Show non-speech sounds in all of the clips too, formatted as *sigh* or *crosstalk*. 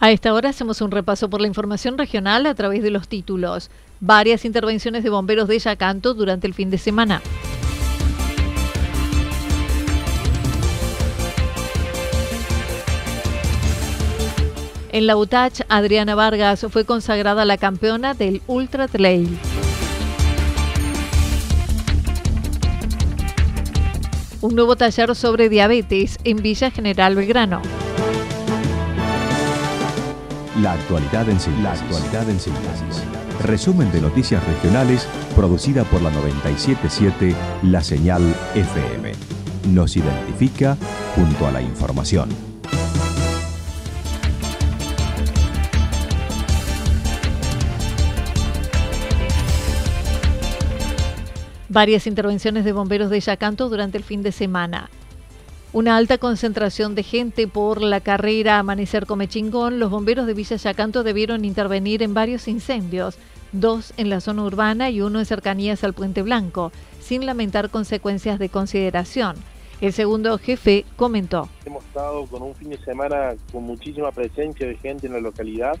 A esta hora hacemos un repaso por la información regional a través de los títulos. Varias intervenciones de bomberos de Yacanto durante el fin de semana. En la UTACH, Adriana Vargas fue consagrada la campeona del Ultra Trail. Un nuevo taller sobre diabetes en Villa General Belgrano. La actualidad en síntesis. La actualidad en síntesis. Resumen de noticias regionales producida por la 977 La Señal FM. Nos identifica junto a la información. Varias intervenciones de bomberos de Yacanto durante el fin de semana. Una alta concentración de gente por la carrera Amanecer Comechingón, los bomberos de Villa Yacanto debieron intervenir en varios incendios, dos en la zona urbana y uno en cercanías al Puente Blanco, sin lamentar consecuencias de consideración. El segundo jefe comentó. Hemos estado con un fin de semana con muchísima presencia de gente en la localidad,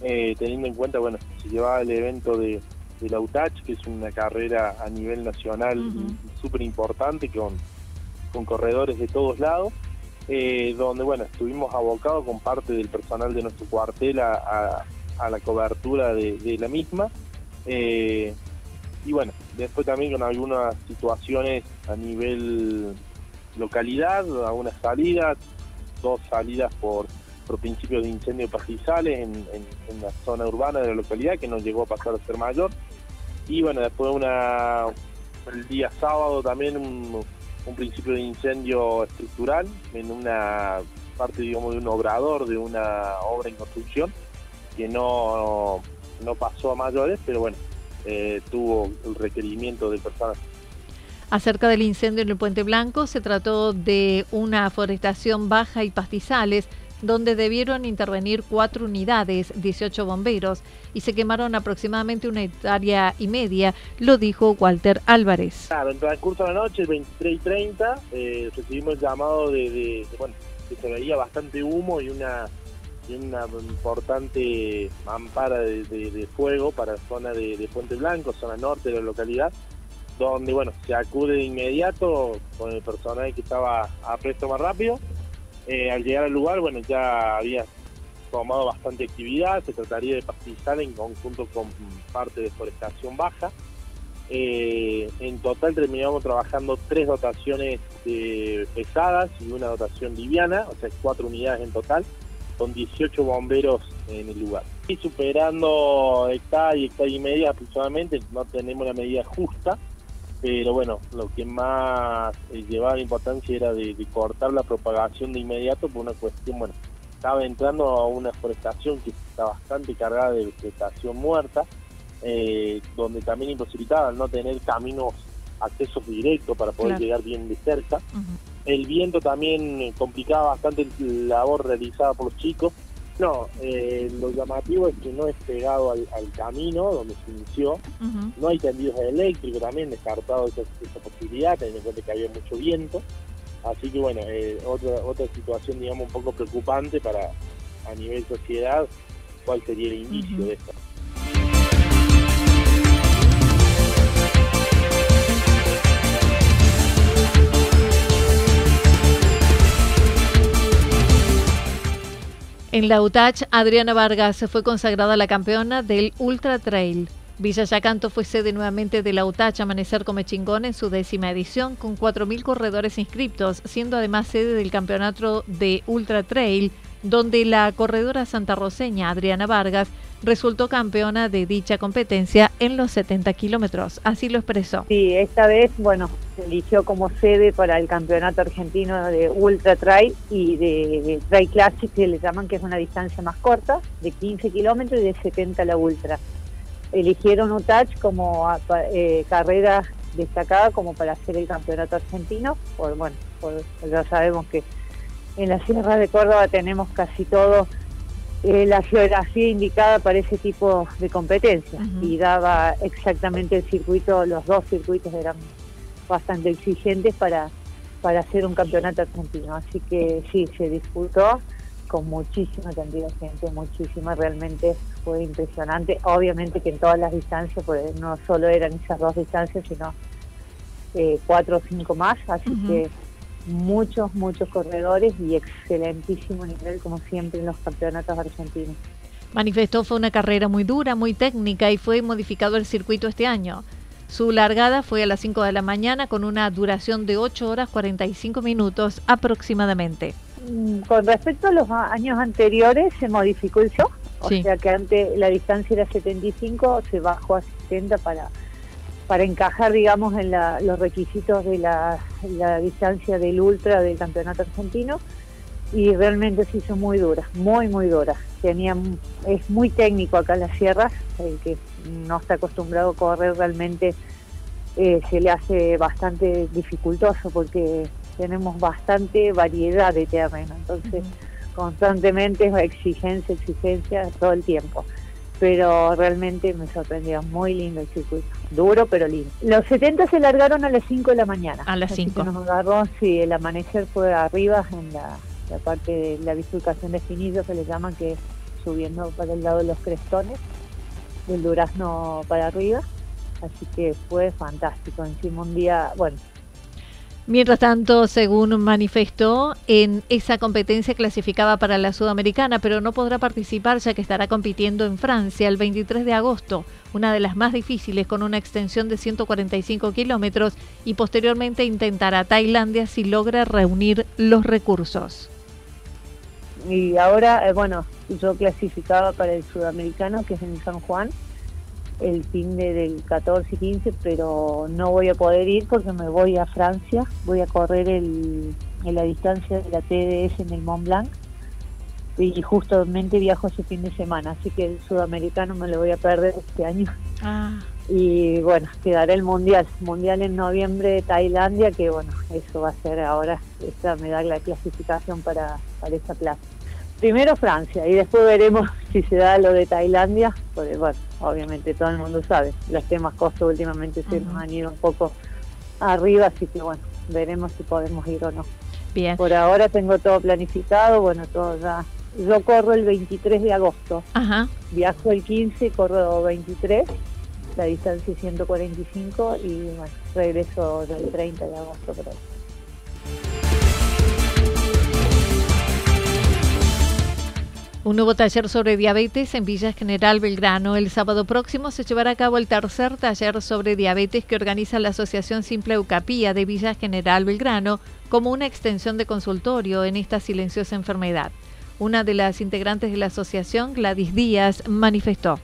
eh, teniendo en cuenta, bueno, se llevaba el evento de, la UTACH, que es una carrera a nivel nacional súper importante con con corredores de todos lados, eh, donde bueno, estuvimos abocados con parte del personal de nuestro cuartel a, la cobertura de, la misma. Eh, y bueno, después también con algunas situaciones a nivel localidad, algunas salidas, dos salidas por, por principio de incendio de pastizales en, la zona urbana de la localidad, que nos llegó a pasar a ser mayor. Y bueno, después una el día sábado también un, un principio de incendio estructural en una parte, digamos, de un obrador, de una obra en construcción, que no, no pasó a mayores, pero bueno, eh, tuvo el requerimiento de personas. Acerca del incendio en el Puente Blanco, se trató de una forestación baja y pastizales donde debieron intervenir cuatro unidades, 18 bomberos, y se quemaron aproximadamente una hectárea y media, lo dijo Walter Álvarez. Claro, en transcurso de la noche, 23 y 30, eh, recibimos el llamado de, bueno, que se veía bastante humo y una una importante mampara de, fuego para la zona de, Puente Blanco, zona norte de la localidad, donde bueno, se acude de inmediato con el personal que estaba a presto más rápido eh, al llegar al lugar, bueno, ya había tomado bastante actividad, se trataría de pastizal en conjunto con parte de forestación baja. Eh, en total terminamos trabajando tres dotaciones eh, pesadas y una dotación liviana, o sea, cuatro unidades en total, con 18 bomberos en el lugar. Y superando hectárea y hectárea y media aproximadamente, no tenemos la medida justa, pero bueno, lo que más eh, llevaba la importancia era de, cortar la propagación de inmediato por una cuestión, bueno, estaba entrando a una forestación que está bastante cargada de vegetación muerta, eh, donde también imposibilitaba no tener caminos, accesos directos para poder llegar bien de cerca. El viento también complicaba bastante la labor realizada por los chicos, no, eh, lo llamativo es que no es pegado al, camino donde se inició. No hay tendidos eléctricos también, descartado esa, posibilidad, teniendo en cuenta que había mucho viento. Así que bueno, eh, otra, otra situación digamos un poco preocupante para a nivel sociedad, cuál sería el inicio de esto. En la UTACH, Adriana Vargas fue consagrada la campeona del Ultra Trail. Villa Yacanto fue sede nuevamente de la UTACH Amanecer Come Chingón en su décima edición con 4.000 corredores inscriptos, siendo además sede del campeonato de Ultra Trail, donde la corredora santarroceña Adriana Vargas resultó campeona de dicha competencia en los 70 kilómetros. Así lo expresó. Sí, esta vez, bueno, se eligió como sede para el campeonato argentino de Ultra Trail y de, Trail Classic, que le llaman que es una distancia más corta, de 15 kilómetros y de 70 la Ultra eligieron UTACH como eh, carrera destacada como para hacer el campeonato argentino, por bueno, ya sabemos que en la Sierra de Córdoba tenemos casi todo eh, la geografía indicada para ese tipo de competencias y daba exactamente el circuito, los dos circuitos eran bastante exigentes para, para hacer un campeonato argentino, así que sí, se disfrutó con muchísima cantidad de gente, muchísima, realmente fue impresionante. Obviamente que en todas las distancias, pues no solo eran esas dos distancias, sino eh, cuatro o cinco más, así que muchos, muchos corredores y excelentísimo nivel, como siempre en los campeonatos argentinos. Manifestó fue una carrera muy dura, muy técnica y fue modificado el circuito este año. Su largada fue a las 5 de la mañana con una duración de 8 horas 45 minutos aproximadamente. Mm, con respecto a los años anteriores, se modificó el show. O sea que antes la distancia era 75, se bajó a 70 para, para encajar, digamos, en los requisitos de la, distancia del ultra del campeonato argentino. Y realmente se hizo muy dura, muy, muy dura. Tenía, es muy técnico acá en las sierras, el que no está acostumbrado a correr realmente eh, se le hace bastante dificultoso porque tenemos bastante variedad de terreno, entonces constantemente es exigencia, exigencia todo el tiempo. Pero realmente me sorprendió, muy lindo el circuito, duro pero lindo. Los 70 se largaron a las 5 de la mañana. A las 5. Nos agarró, sí, el amanecer fue arriba en la, parte de la bifurcación de finillos que le llaman, que es subiendo para el lado de los crestones, del durazno para arriba. Así que fue fantástico. Encima un día, bueno, Mientras tanto, según manifestó, en esa competencia clasificaba para la Sudamericana, pero no podrá participar ya que estará compitiendo en Francia el 23 de agosto, una de las más difíciles con una extensión de 145 kilómetros, y posteriormente intentará Tailandia si logra reunir los recursos. Y ahora, eh, bueno, yo clasificaba para el Sudamericano, que es en San Juan, el fin de, del 14 y 15, pero no voy a poder ir porque me voy a Francia, voy a correr el, en la distancia de la TDS en el Mont Blanc y justamente viajo ese fin de semana, así que el sudamericano me lo voy a perder este año. Ah. Y bueno, quedará el mundial, mundial en noviembre de Tailandia, que bueno, eso va a ser ahora, esta me da la clasificación para, para esa plaza primero Francia y después veremos *laughs* si se da lo de Tailandia, porque bueno, obviamente todo el mundo sabe, los temas costos últimamente se nos han ido un poco arriba, así que bueno, veremos si podemos ir o no. Bien. Por ahora tengo todo planificado, bueno, todo ya. Yo corro el 23 de agosto. Ajá. Viajo el 15, corro 23, la distancia 145 y bueno, regreso el 30 de agosto. Pero... Un nuevo taller sobre diabetes en Villa General Belgrano. El sábado próximo se llevará a cabo el tercer taller sobre diabetes que organiza la Asociación Simple Eucapía de Villa General Belgrano como una extensión de consultorio en esta silenciosa enfermedad. Una de las integrantes de la asociación, Gladys Díaz, manifestó.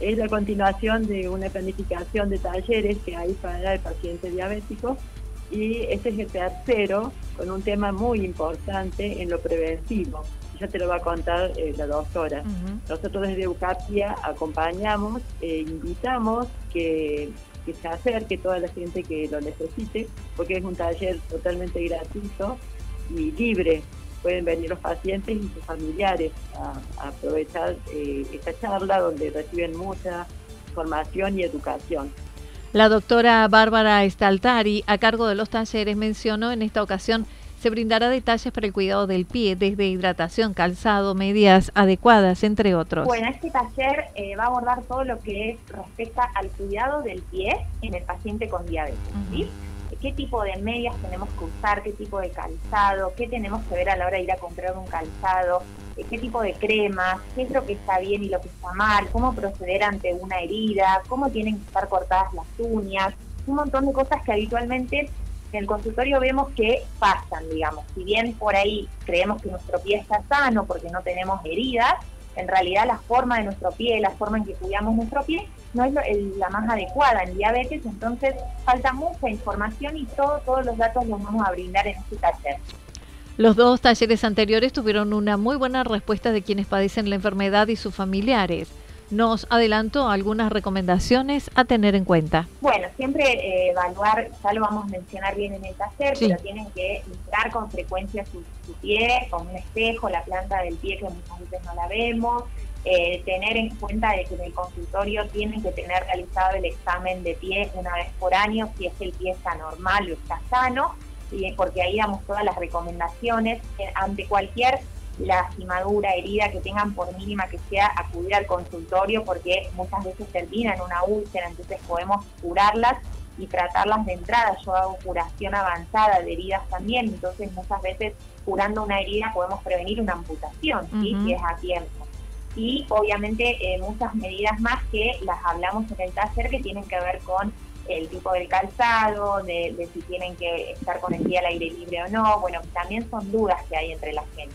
Es la continuación de una planificación de talleres que hay para el paciente diabético y este es el tercero con un tema muy importante en lo preventivo ya te lo va a contar eh, la doctora. Nosotros desde Eucapia acompañamos, e invitamos que, se acerque toda la gente que lo necesite, porque es un taller totalmente gratuito y libre. Pueden venir los pacientes y sus familiares a, aprovechar eh, esta charla donde reciben mucha información y educación. La doctora Bárbara Staltari, a cargo de los talleres, mencionó en esta ocasión se brindará detalles para el cuidado del pie, desde hidratación, calzado, medidas adecuadas, entre otros. Bueno, este taller eh, va a abordar todo lo que es respecto al cuidado del pie en el paciente con diabetes. qué tipo de medias tenemos que usar, qué tipo de calzado, qué tenemos que ver a la hora de ir a comprar un calzado, eh, qué tipo de cremas, qué es lo que está bien y lo que está mal, cómo proceder ante una herida, cómo tienen que estar cortadas las uñas, un montón de cosas que habitualmente en el consultorio vemos que pasan, digamos. Si bien por ahí creemos que nuestro pie está sano porque no tenemos heridas, en realidad la forma de nuestro pie, la forma en que cuidamos nuestro pie, no es la más adecuada en diabetes, entonces falta mucha información y todo, todos los datos los vamos a brindar en este taller. Los dos talleres anteriores tuvieron una muy buena respuesta de quienes padecen la enfermedad y sus familiares nos adelantó algunas recomendaciones a tener en cuenta. Bueno, siempre eh, evaluar, ya lo vamos a mencionar bien en el taller, pero tienen que mirar con frecuencia su, pie, con un espejo, la planta del pie que muchas veces no la vemos, eh, tener en cuenta de que en el consultorio tienen que tener realizado el examen de pie una vez por año si es que el pie está normal o está sano, y porque ahí damos todas las recomendaciones eh, ante cualquier lastimadura, herida que tengan por mínima que sea, acudir al consultorio porque muchas veces termina en una úlcera, entonces podemos curarlas y tratarlas de entrada. Yo hago curación avanzada de heridas también, entonces muchas veces curando una herida podemos prevenir una amputación, si es a tiempo. Y obviamente eh, muchas medidas más que las hablamos en el taller que tienen que ver con el tipo del calzado, de, de si tienen que estar con el pie al aire libre o no. Bueno, también son dudas que hay entre la gente.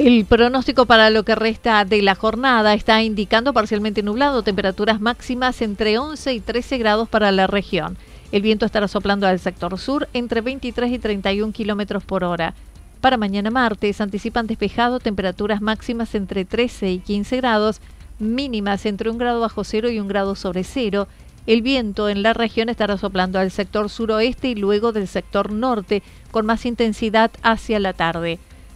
El pronóstico para lo que resta de la jornada está indicando parcialmente nublado, temperaturas máximas entre 11 y 13 grados para la región. El viento estará soplando al sector sur entre 23 y 31 kilómetros por hora. Para mañana martes anticipan despejado, temperaturas máximas entre 13 y 15 grados, mínimas entre un grado bajo cero y un grado sobre cero. El viento en la región estará soplando al sector suroeste y luego del sector norte, con más intensidad hacia la tarde.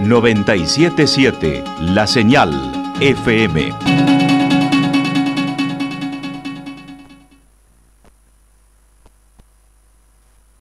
977 La Señal FM.